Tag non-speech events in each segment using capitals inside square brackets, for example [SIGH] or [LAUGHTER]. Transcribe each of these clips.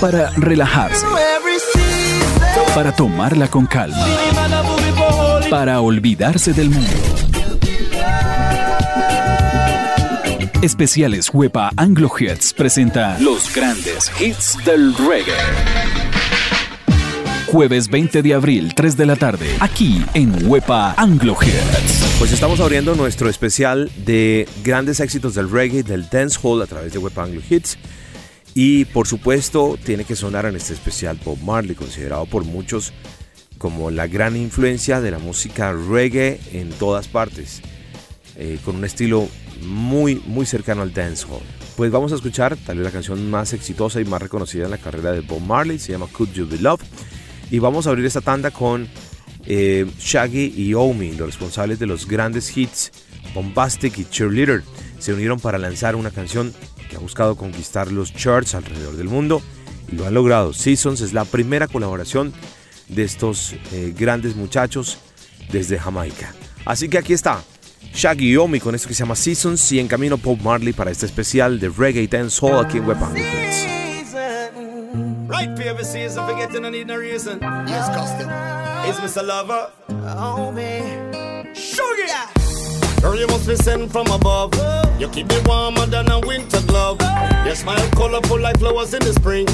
Para relajarse. Para tomarla con calma. Para olvidarse del mundo. Especiales Huepa Anglo Hits presenta los grandes hits del reggae. Jueves 20 de abril, 3 de la tarde, aquí en Huepa Anglo Hits. Pues estamos abriendo nuestro especial de grandes éxitos del reggae, del dancehall a través de Huepa Anglo Hits. Y por supuesto tiene que sonar en este especial Bob Marley, considerado por muchos como la gran influencia de la música reggae en todas partes, eh, con un estilo muy muy cercano al dancehall. Pues vamos a escuchar tal vez la canción más exitosa y más reconocida en la carrera de Bob Marley, se llama Could You Be Love. Y vamos a abrir esta tanda con eh, Shaggy y Omi, los responsables de los grandes hits Bombastic y Cheerleader. Se unieron para lanzar una canción que ha buscado conquistar los charts alrededor del mundo y lo han logrado. Seasons es la primera colaboración de estos eh, grandes muchachos desde Jamaica. Así que aquí está Shaggy y Omi con esto que se llama Seasons y en camino Bob Marley para este especial de Reggae Dance Hall aquí en Weapon Right season, forgetting I need no reason. Yes, custom. Is Mr. Lover? Oh, man. Sugar! Girl, you must be sent from above. You keep me warmer than a winter glove. Your smile colorful like flowers in the spring.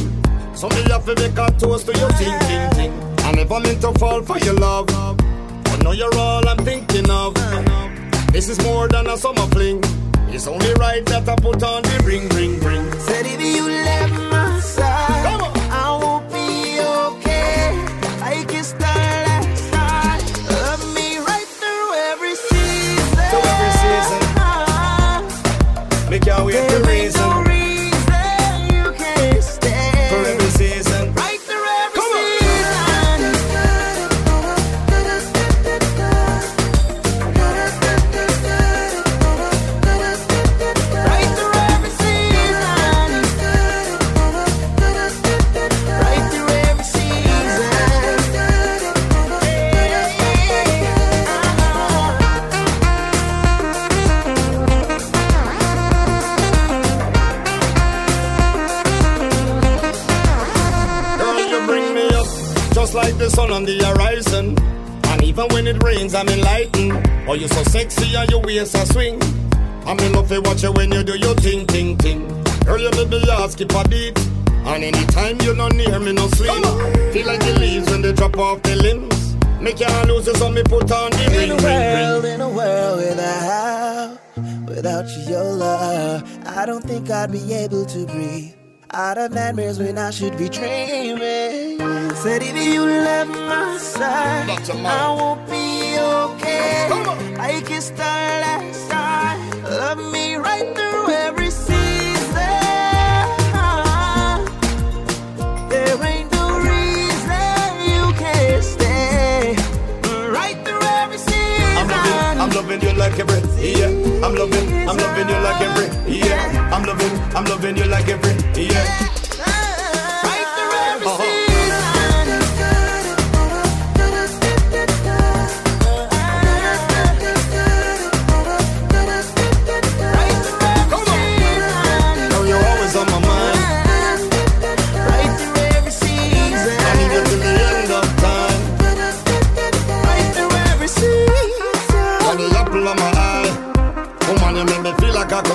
So me have to make a toast to your ting ting ting. I never meant to fall for your love. But know you're all I'm thinking of. This is more than a summer fling. It's only right that I put on the ring, ring, ring. Said if you left my side, sun on the horizon. And even when it rains, I'm enlightened. Oh, you're so sexy and your waist a swing. I'm in love to watch you when you do your ting ting ting. Girl, you make me heart skip a beat. And anytime you're not near me, no sleep. Feel like the leaves when they drop off the limbs. Make your lose on me, put on the In ring, a world, ring. in a world without, without your love, I don't think I'd be able to breathe. Out of nightmares when I should be dreaming. Said if you left my side, I won't be okay. I can start like start. Love me right through every season. There ain't no reason you can't stay. Right through every season. I'm loving, I'm loving you like every yeah. I'm loving, I'm loving you like every yeah. I'm loving, I'm loving you like every yeah.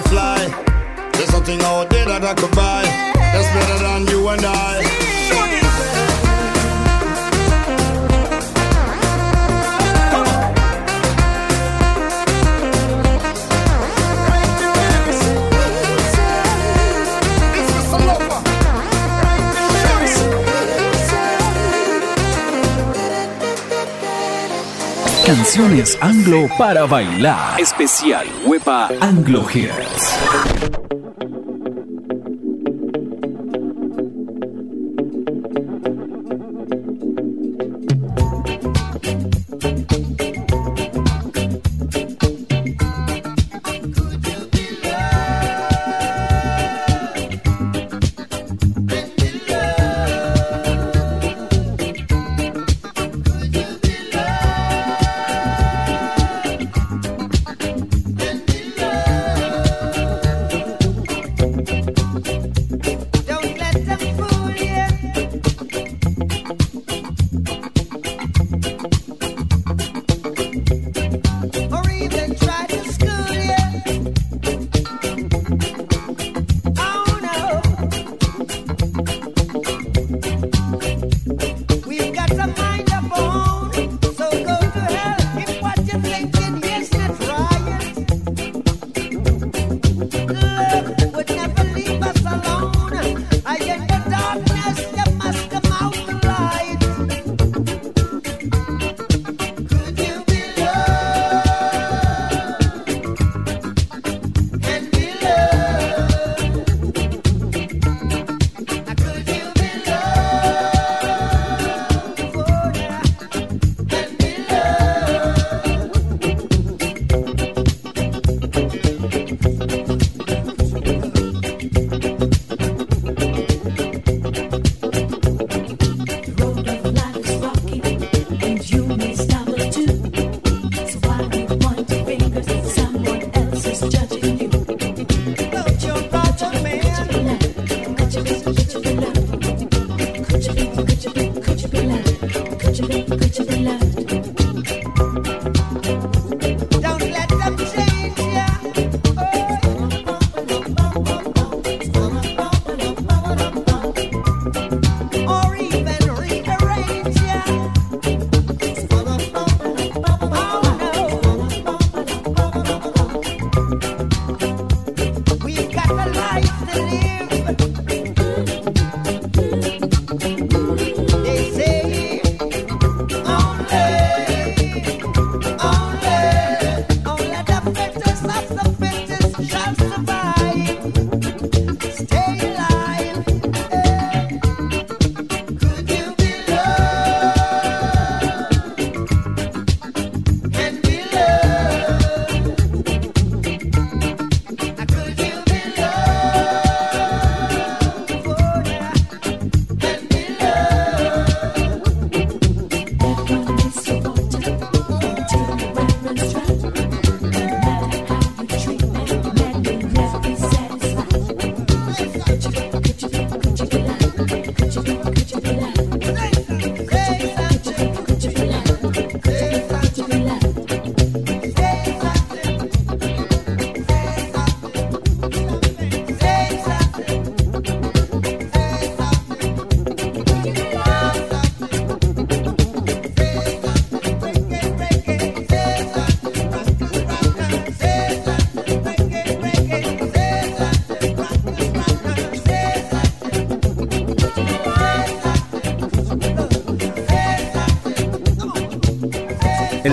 Fly. There's something out there that I could buy. That's better than you and I. Anglo para bailar. Especial Huepa Anglo Hits.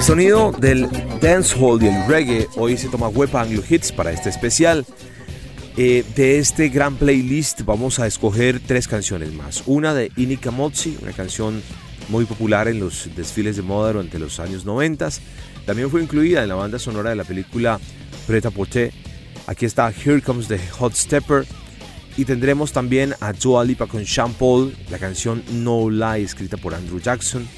Sonido del dancehall y el reggae hoy se toma Wepa Anglo Hits para este especial. Eh, de este gran playlist vamos a escoger tres canciones más. Una de Inika Motsi, una canción muy popular en los desfiles de moda durante los años 90. También fue incluida en la banda sonora de la película Preta Poté. Aquí está Here Comes the Hot Stepper. Y tendremos también a Dua Lipa con Sean Paul, la canción No Lie escrita por Andrew Jackson.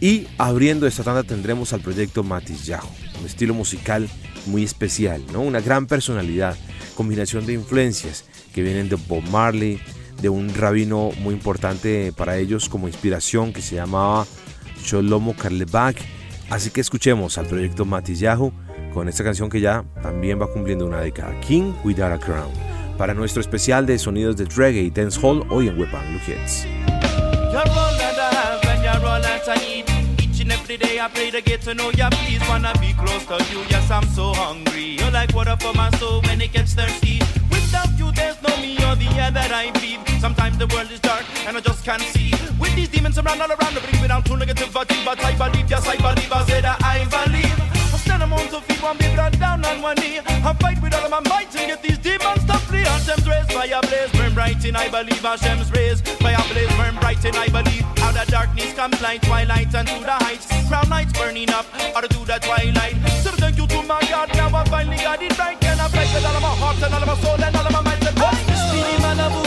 Y abriendo esta tanda tendremos al proyecto Matis Yajo, un estilo musical muy especial, ¿no? una gran personalidad, combinación de influencias que vienen de Bob Marley, de un rabino muy importante para ellos como inspiración que se llamaba Sholomo Karlebach. Así que escuchemos al proyecto Matis Yahu con esta canción que ya también va cumpliendo una década, King Without a Crown, para nuestro especial de sonidos de reggae y dancehall hoy en Weapon Hits. Day I pray to get to know ya. Please wanna be close to you. Yes, I'm so hungry. You're like water for my soul when it gets thirsty. Without you, there's no me or the air that I breathe. Sometimes the world is dark and I just can't see. With these demons around all around, I bring me down to negativity. But I believe, yes, I believe. I said I believe. Stand among to feet, one be brought down on one knee. I fight with all of my might to get these demons to flee. Hashem's rays, fire blaze, burn bright in I believe. Hashem's rays, fire blaze, burn bright in I believe. Out of darkness comes light, twilight, and to the heights. Crown lights burning up, out to the twilight. So thank you to my God, now I finally got it right. And I fight with all of my heart and all of my soul and all of my mind. And what's this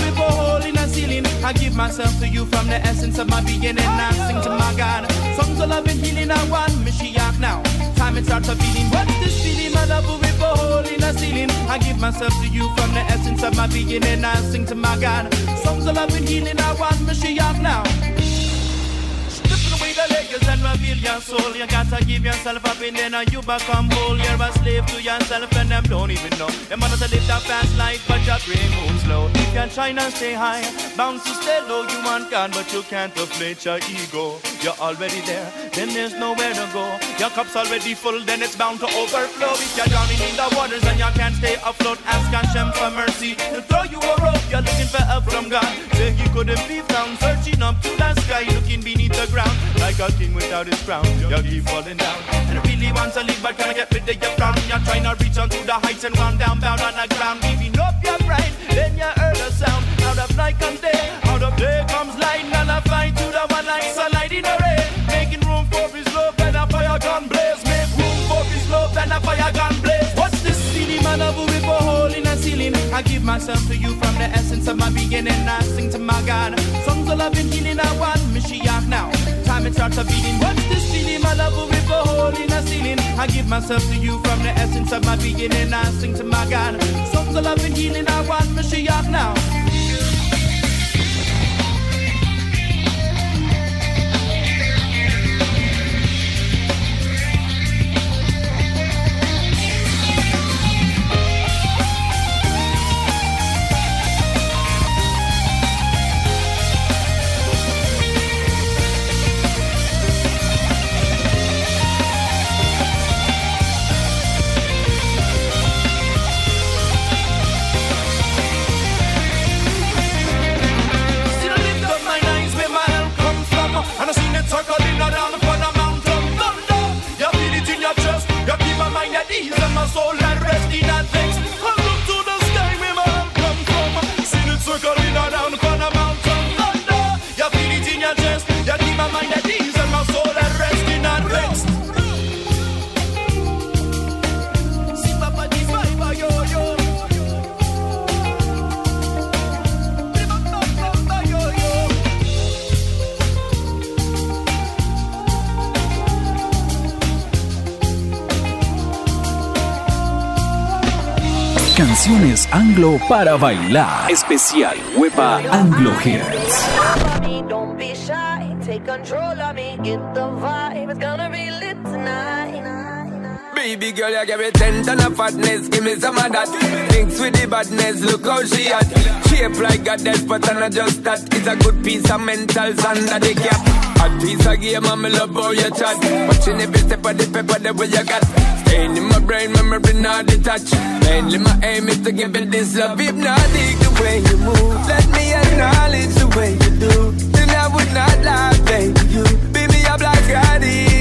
it for hole in the ceiling. I give myself to you from the essence of my being, and I sing to my God. Songs of love and healing, I want. Time it starts a feeling. What's this feeling? I move it for hole in the ceiling. I give myself to you from the essence of my being, and I sing to my God. Songs of love and healing, I want Mashiach now the and reveal your soul. You gotta give yourself up and then you become whole. You're a slave to yourself and them don't even know. Them want to live that fast life, but your brain moves slow. You can try and stay high, bound to stay low. You want God, but you can't deflate your ego. You're already there, then there's nowhere to go. Your cup's already full, then it's bound to overflow. If you're drowning in the waters and you can't stay afloat, ask Hashem for mercy. He'll throw you a rope. You're looking for help from God. Say he couldn't be found, searching up to the sky, looking beneath the ground like a king without his crown. You keep falling down. And I really want to leave, but can I get rid of your frown? You're trying to reach onto the heights and run down, bound on the ground. Giving up your brain, then you heard a sound. Out of night comes day, out of day comes light. And I find to the one like sunlight in the rain. Making room for his love, and a fire gun blaze. Make room for his love, and a fire gun blaze. What's this silly man of a river hole in a ceiling? I give myself to you from the essence of my beginning. I sing to my God. Songs of love and healing, I want now time it starts a beating. What's this feeling? My love will rip a hole in a ceiling. I give myself to you from the essence of my beginning. I sing to my God. Songs of love and healing. I want Mashiach now. Anglo para bailar. Especial Huepa Anglo Hits. Baby girl, you give me ten ton of fatness, give me some of that. Thinks with the badness, look how she at. Shape like a death, but I'm not just that. It's a good piece of mental under the cap. Piece of game, I'm love how you chat. Watching every step of the paper, the way you got. Staying in my brain, memory not detached. Mainly my aim is to give it this love. If Hypnotic the way you move. Let me acknowledge the way you do Then I would not lie, baby. You beat me up like addict. It's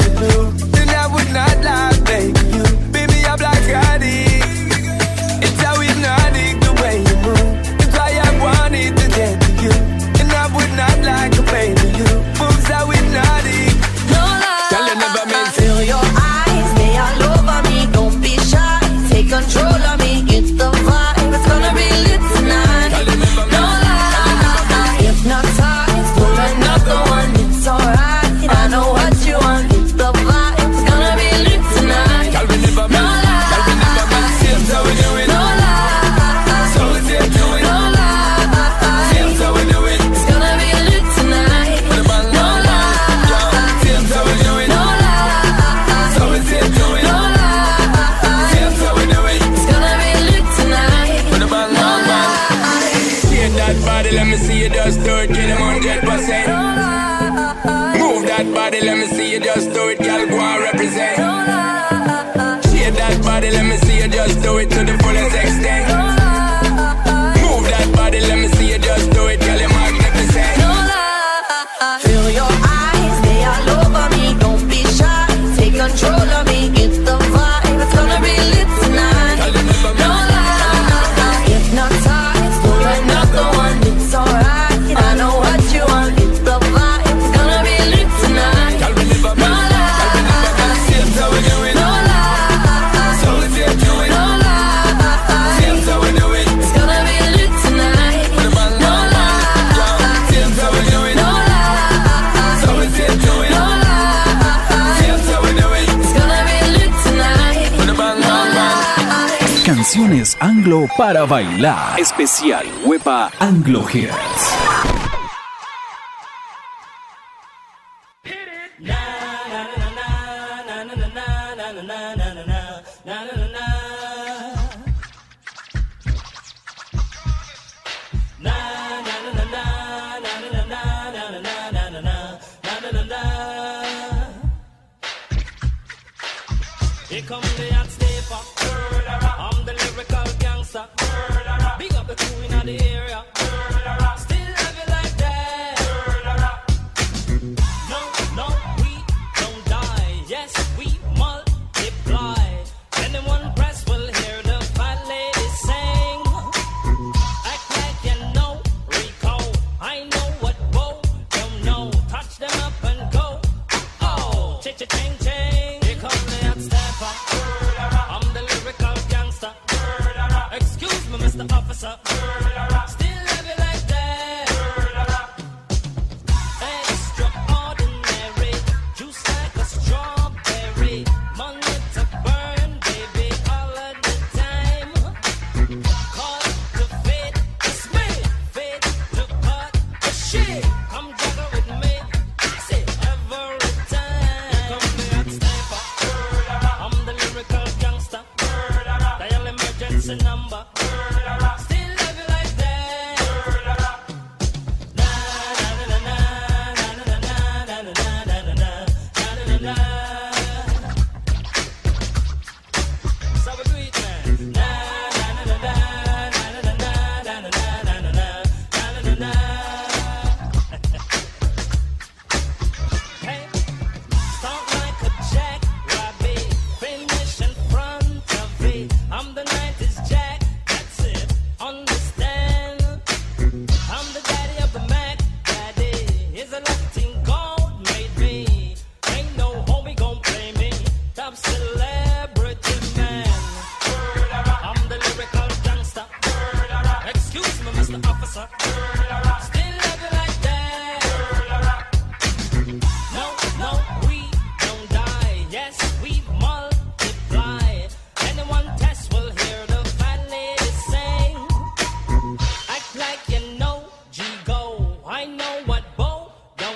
para bailar. Especial Huepa Anglo Hits.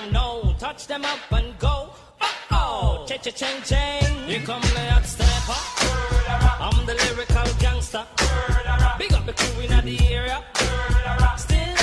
I know. Touch them up and go. Oh, cha cha ching ching. Here come the hot stepper. I'm the lyrical gangster. Big up the crew in the area. Still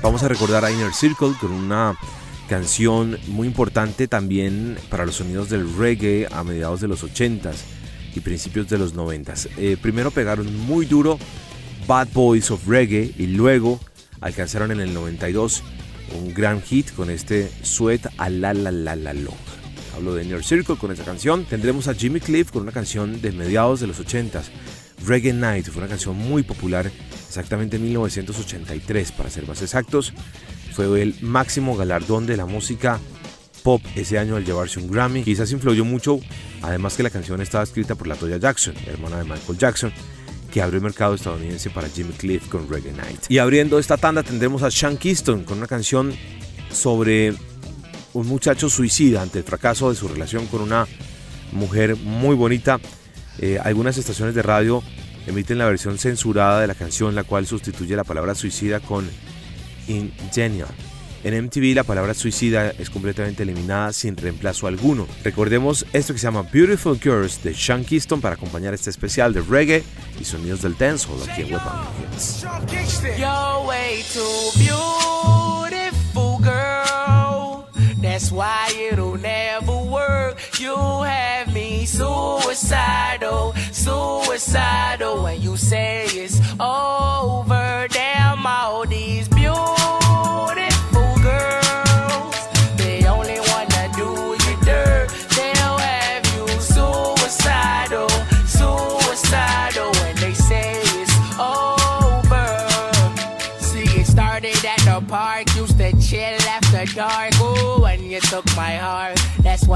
Vamos a recordar a Inner Circle con una canción muy importante también para los sonidos del reggae a mediados de los 80s y principios de los 90s. Eh, primero pegaron muy duro Bad Boys of Reggae y luego alcanzaron en el 92 un gran hit con este Sweat a la la la la long. Hablo de Inner Circle con esta canción. Tendremos a Jimmy Cliff con una canción de mediados de los 80s. Reggae Night fue una canción muy popular exactamente en 1983 para ser más exactos. Fue el máximo galardón de la música pop ese año al llevarse un Grammy. Quizás influyó mucho, además que la canción estaba escrita por la Toya Jackson, hermana de Michael Jackson, que abrió el mercado estadounidense para Jimmy Cliff con Reggae Night. Y abriendo esta tanda tendremos a Sean Keystone con una canción sobre un muchacho suicida ante el fracaso de su relación con una mujer muy bonita. Eh, algunas estaciones de radio emiten la versión censurada de la canción, la cual sustituye la palabra suicida con ingenial. En MTV la palabra suicida es completamente eliminada sin reemplazo alguno. Recordemos esto que se llama Beautiful Girls de Sean Keystone para acompañar este especial de reggae y sonidos del dancehall aquí en Weapon That's why suicidal, suicidal. When you say it's over,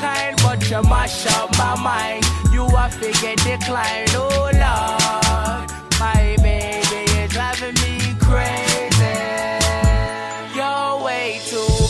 kind, but you mash up my mind. You are figure decline. Oh, Lord. My baby, you're driving me crazy. You're way too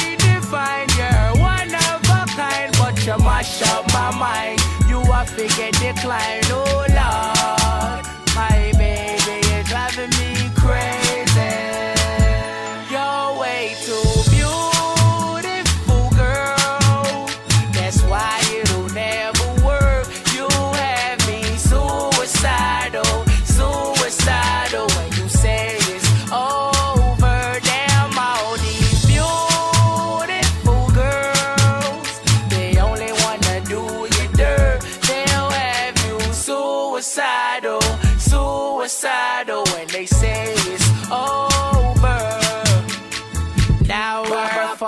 divine. You're one of a kind, but you mash up my mind. You are figure decline, oh Lord. My baby, you're driving me crazy. You're way too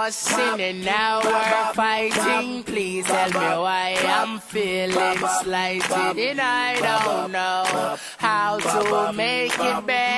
fussing and now we're fighting. Please tell me why I'm feeling slighted and I don't know how to make it better.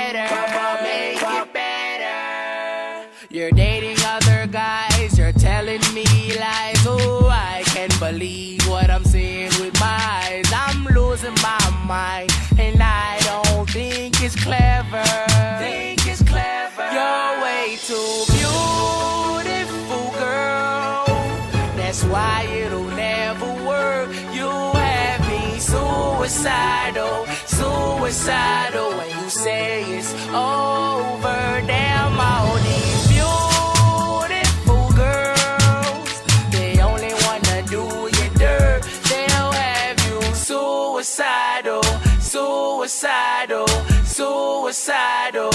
Suicidal, suicidal when you say it's over. Damn, all these beautiful girls, they only wanna do you dirt. They'll have you suicidal, suicidal, suicidal.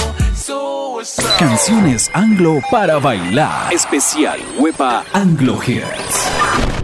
Canciones anglo para bailar. Especial Huepa Anglo Hits.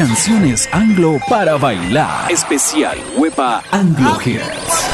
Canciones anglo para bailar. Especial Huepa Anglo Hits.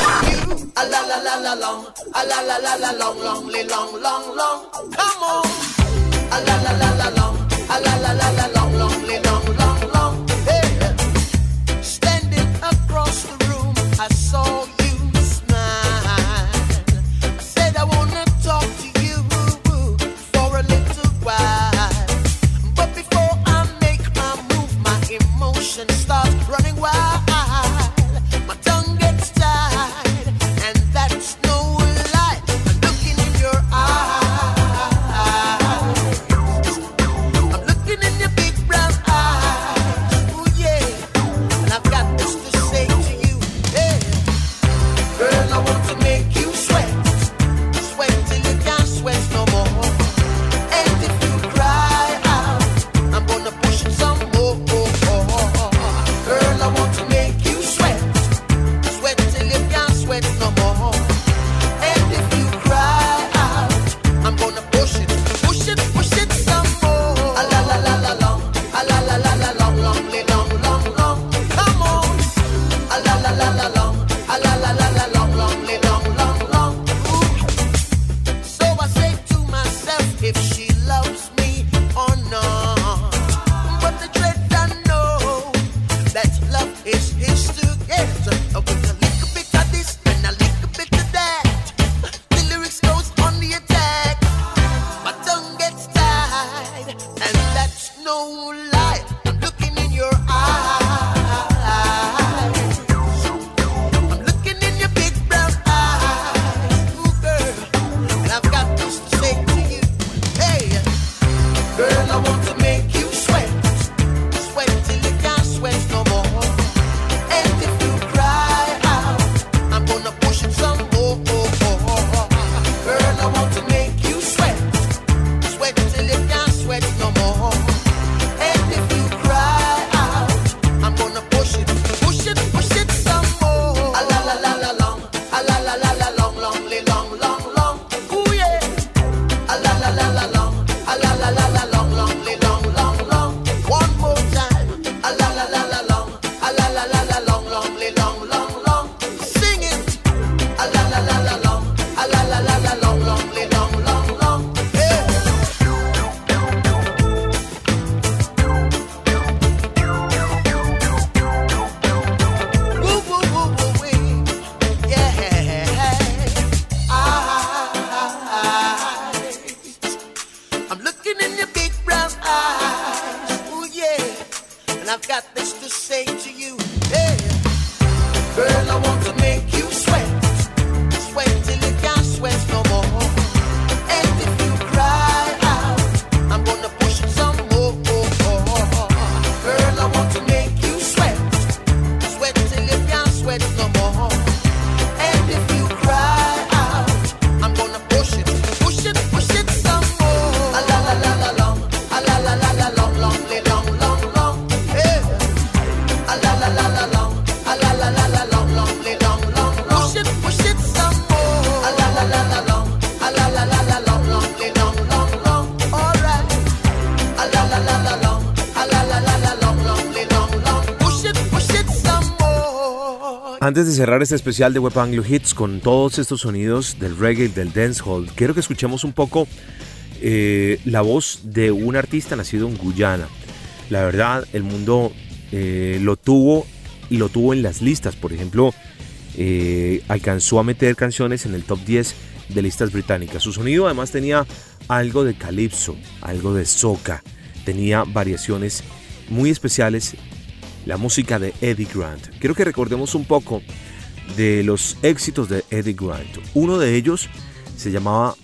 Antes de cerrar este especial de Web Anglo Hits con todos estos sonidos del reggae del dancehall, quiero que escuchemos un poco eh, la voz de un artista nacido en Guyana. La verdad, el mundo eh, lo tuvo y lo tuvo en las listas. Por ejemplo, eh, alcanzó a meter canciones en el top 10 de listas británicas. Su sonido además tenía algo de calipso, algo de soca. Tenía variaciones muy especiales la música de Eddie Grant. Quiero que recordemos un poco de los éxitos de Eddie Grant. Uno de ellos se llamaba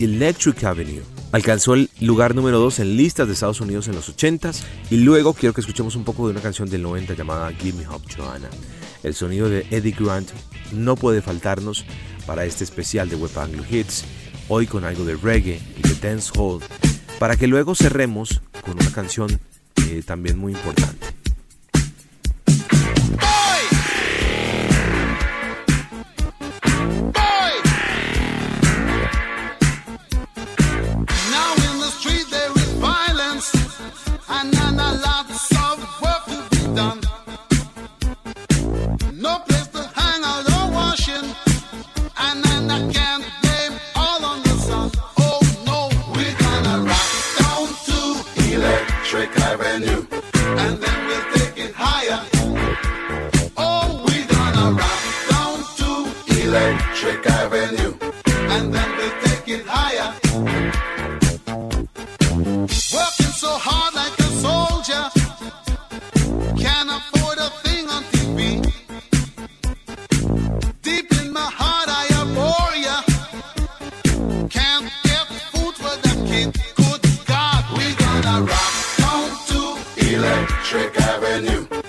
Electric Avenue. Alcanzó el lugar número 2 en listas de Estados Unidos en los 80s y luego quiero que escuchemos un poco de una canción del 90 llamada Give Me Hope Joanna. El sonido de Eddie Grant no puede faltarnos para este especial de Web Anglo Hits, hoy con algo de reggae y de dancehall, para que luego cerremos con una canción eh, también muy importante. Avenue.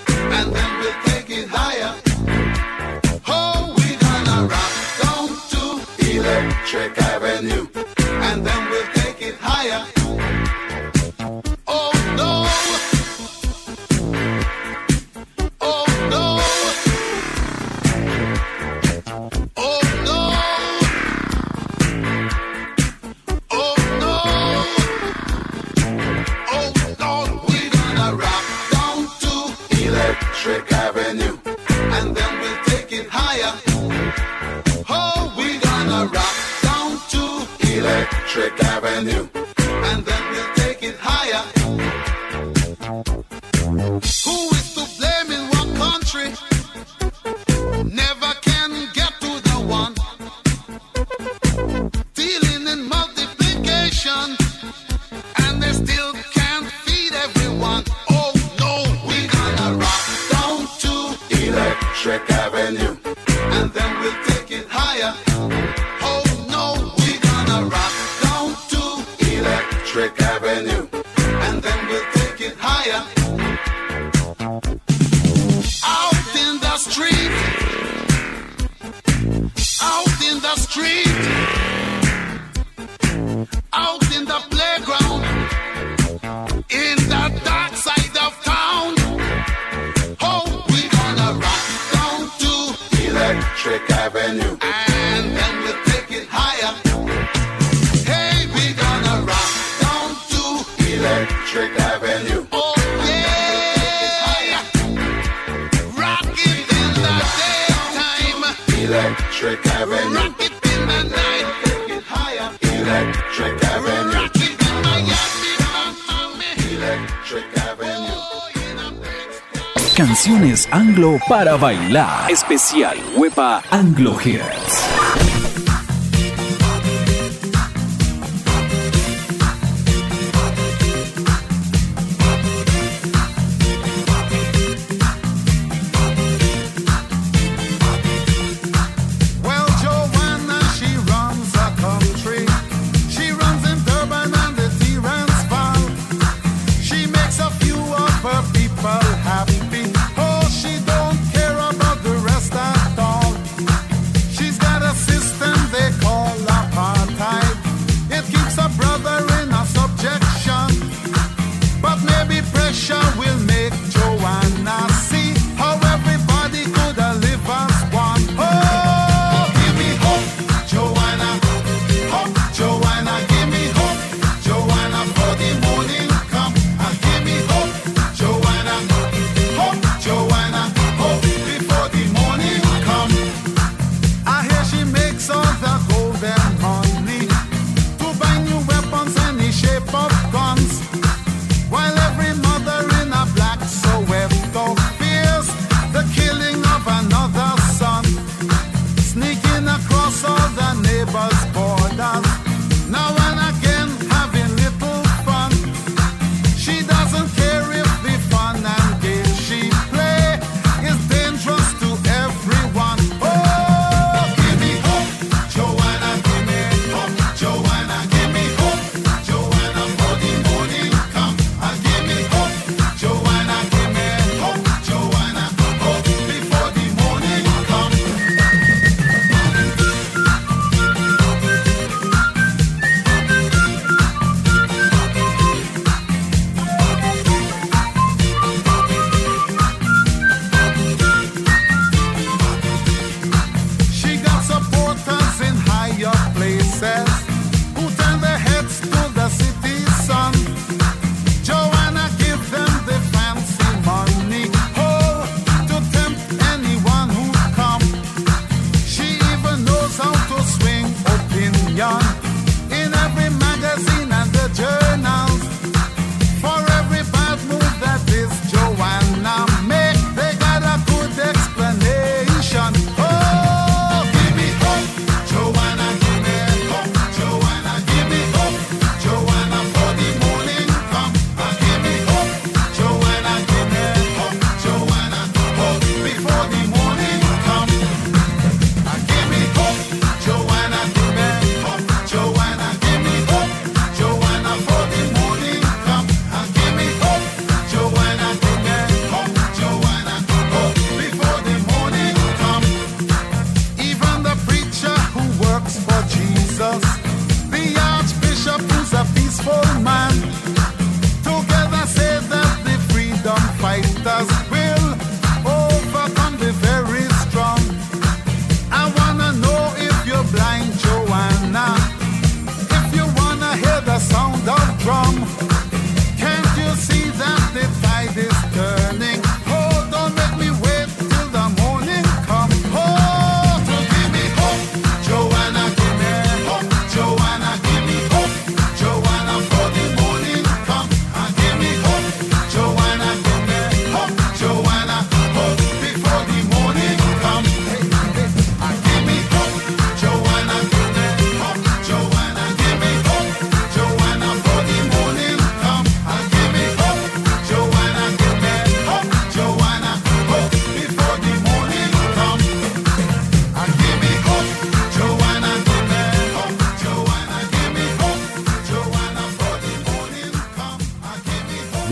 Canciones Anglo para bailar. Especial Huepa Anglo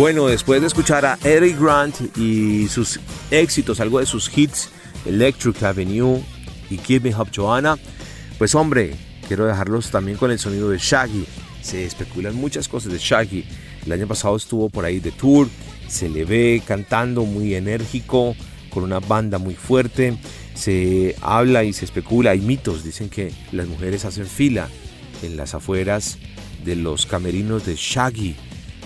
Bueno, después de escuchar a Eric Grant y sus éxitos, algo de sus hits, Electric Avenue y Give Me Up Joanna, pues hombre, quiero dejarlos también con el sonido de Shaggy. Se especulan muchas cosas de Shaggy. El año pasado estuvo por ahí de tour, se le ve cantando muy enérgico, con una banda muy fuerte. Se habla y se especula, hay mitos, dicen que las mujeres hacen fila en las afueras de los camerinos de Shaggy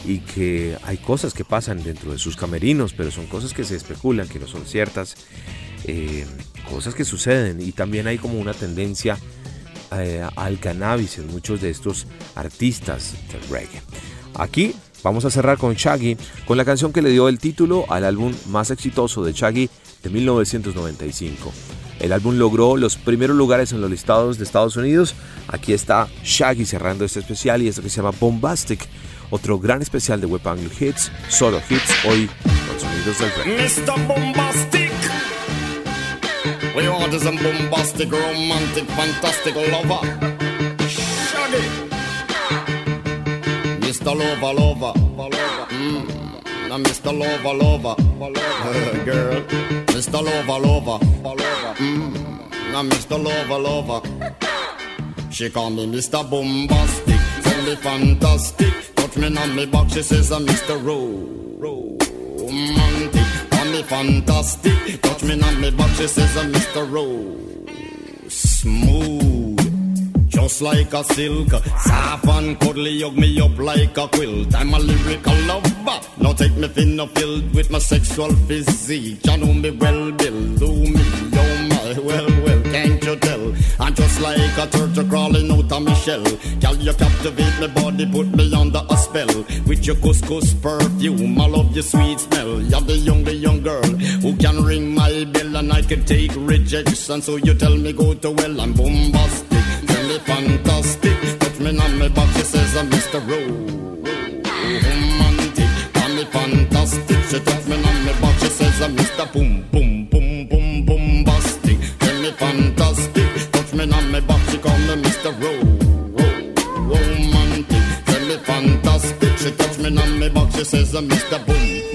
y que hay cosas que pasan dentro de sus camerinos, pero son cosas que se especulan, que no son ciertas, eh, cosas que suceden y también hay como una tendencia eh, al cannabis en muchos de estos artistas del reggae. Aquí vamos a cerrar con Shaggy, con la canción que le dio el título al álbum más exitoso de Shaggy de 1995. El álbum logró los primeros lugares en los listados de Estados Unidos. Aquí está Shaggy cerrando este especial y esto que se llama Bombastic otro gran especial de Web Angle Hits, solo hits hoy con sonidos del rey. Mr. Bombastic. We is a bombastic, romantic, fantastic lover. Shaggy. Mr. Lover, lover. Mm. Now Mr. Lover, lover. [LAUGHS] Girl. Mr. Lover, lover. Mm. Now Mr. Lover, lover. She call me Mr. Bombastic. Tell fantastic touch me on me back, she says I'm Mr. Romantic. On me fantastic. Touch me on me back, she says I'm Mr. Rose. Smooth. Just like a silk, soft and cuddly, hug me up like a quilt. I'm a lyrical lover. Now take me thin filled with my sexual physique. You know me well, Bill. Do me, oh my, well, just like a turtle crawling out of my shell. Girl, you captivate my body, put me under a spell. With your couscous perfume, I love your sweet smell. You're the young, the young girl who can ring my bell and I can take rejection. So you tell me go to well, I'm bombastic, tell me fantastic. Touch me on my back, she says I'm Mr. Romantic, call me fantastic. She touch me on my back, she says I'm Mr. Boom, boom, me Mr. Romantic, me fantastic. She touch me on my back, she says uh, I'm Mr. Boom.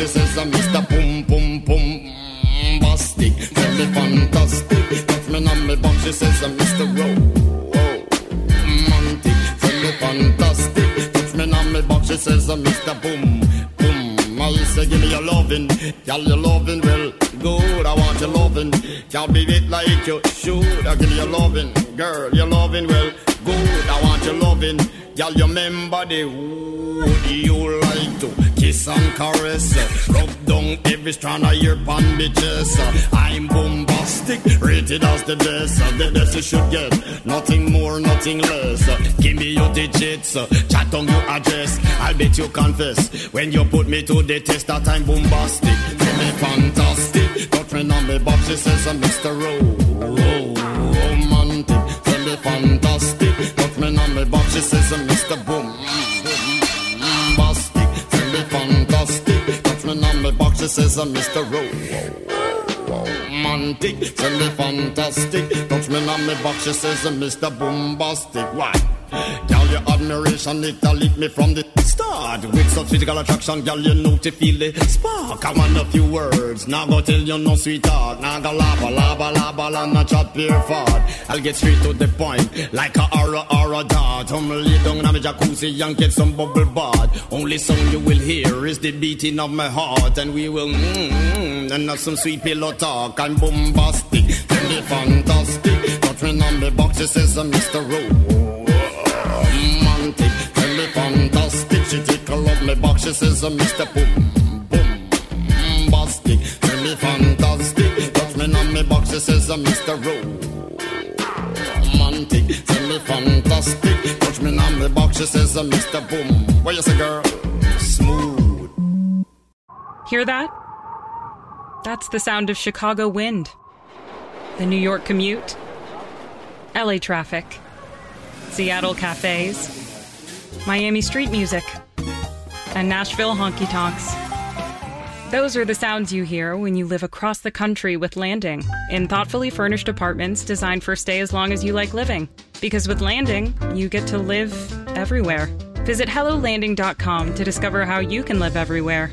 She says, I'm Mr. Boom, boom, boom. Bastic, tell me fantastic. Touch me on me box, she says, I'm Mr. Romantic, tell me fantastic. Touch me on me box, she says, I'm Mr. Boom, boom. I say, give me your loving, girl, your loving, well, good. I want your loving, can't be it like you should. I give you your loving, girl, your loving, well, good. I want your girl, you remember the you like to kiss and caress, rub down every strand of your bandages. Uh, I'm bombastic, rated as the best, uh, the best you should get, nothing more, nothing less. Uh, give me your digits, chat on your address. I'll bet you confess when you put me to the test that I'm bombastic. Tell me fantastic, got friend on me box, she says I'm Mr. Ro- Ro- Romantic. Tell me fantastic, got friend on me box, she says I'm Mr. Boom. She says I'm Mr. Ro- Romantic, tell me fantastic, touch me on me box, she says I'm Mr. Bombastic. Why? Your admiration, it lit me from the start. With such physical attraction, girl, you know to feel the spark. I want a few words, now go tell you no sweetheart. Now go lava, lava, lava, and not chat pure fart. I'll get straight to the point, like a aura, aura dart. I'm lay down in my jacuzzi and get some bubble bath. Only song you will hear is the beating of my heart, and we will mm, mm, and have some sweet pillow talk. I'm bombastic, me fantastic. Touch me on the box, it says Mr. Romantic, She tickle up my box, she says I'm Mr. Boom, boom, bastic. Tell me fantastic. Touch me on my box, she says I'm Mr. Romantic, tell me fantastic. Touch me on the box, she says, uh, Mr. Boom. What you say, girl? Smooth. Hear that? That's the sound of Chicago wind, the New York commute, LA traffic, Seattle cafes, Miami street music, and Nashville honky tonks. Those are the sounds you hear when you live across the country with Landing in thoughtfully furnished apartments designed for stay as long as you like living. Because with Landing, you get to live everywhere. Visit HelloLanding.com to discover how you can live everywhere.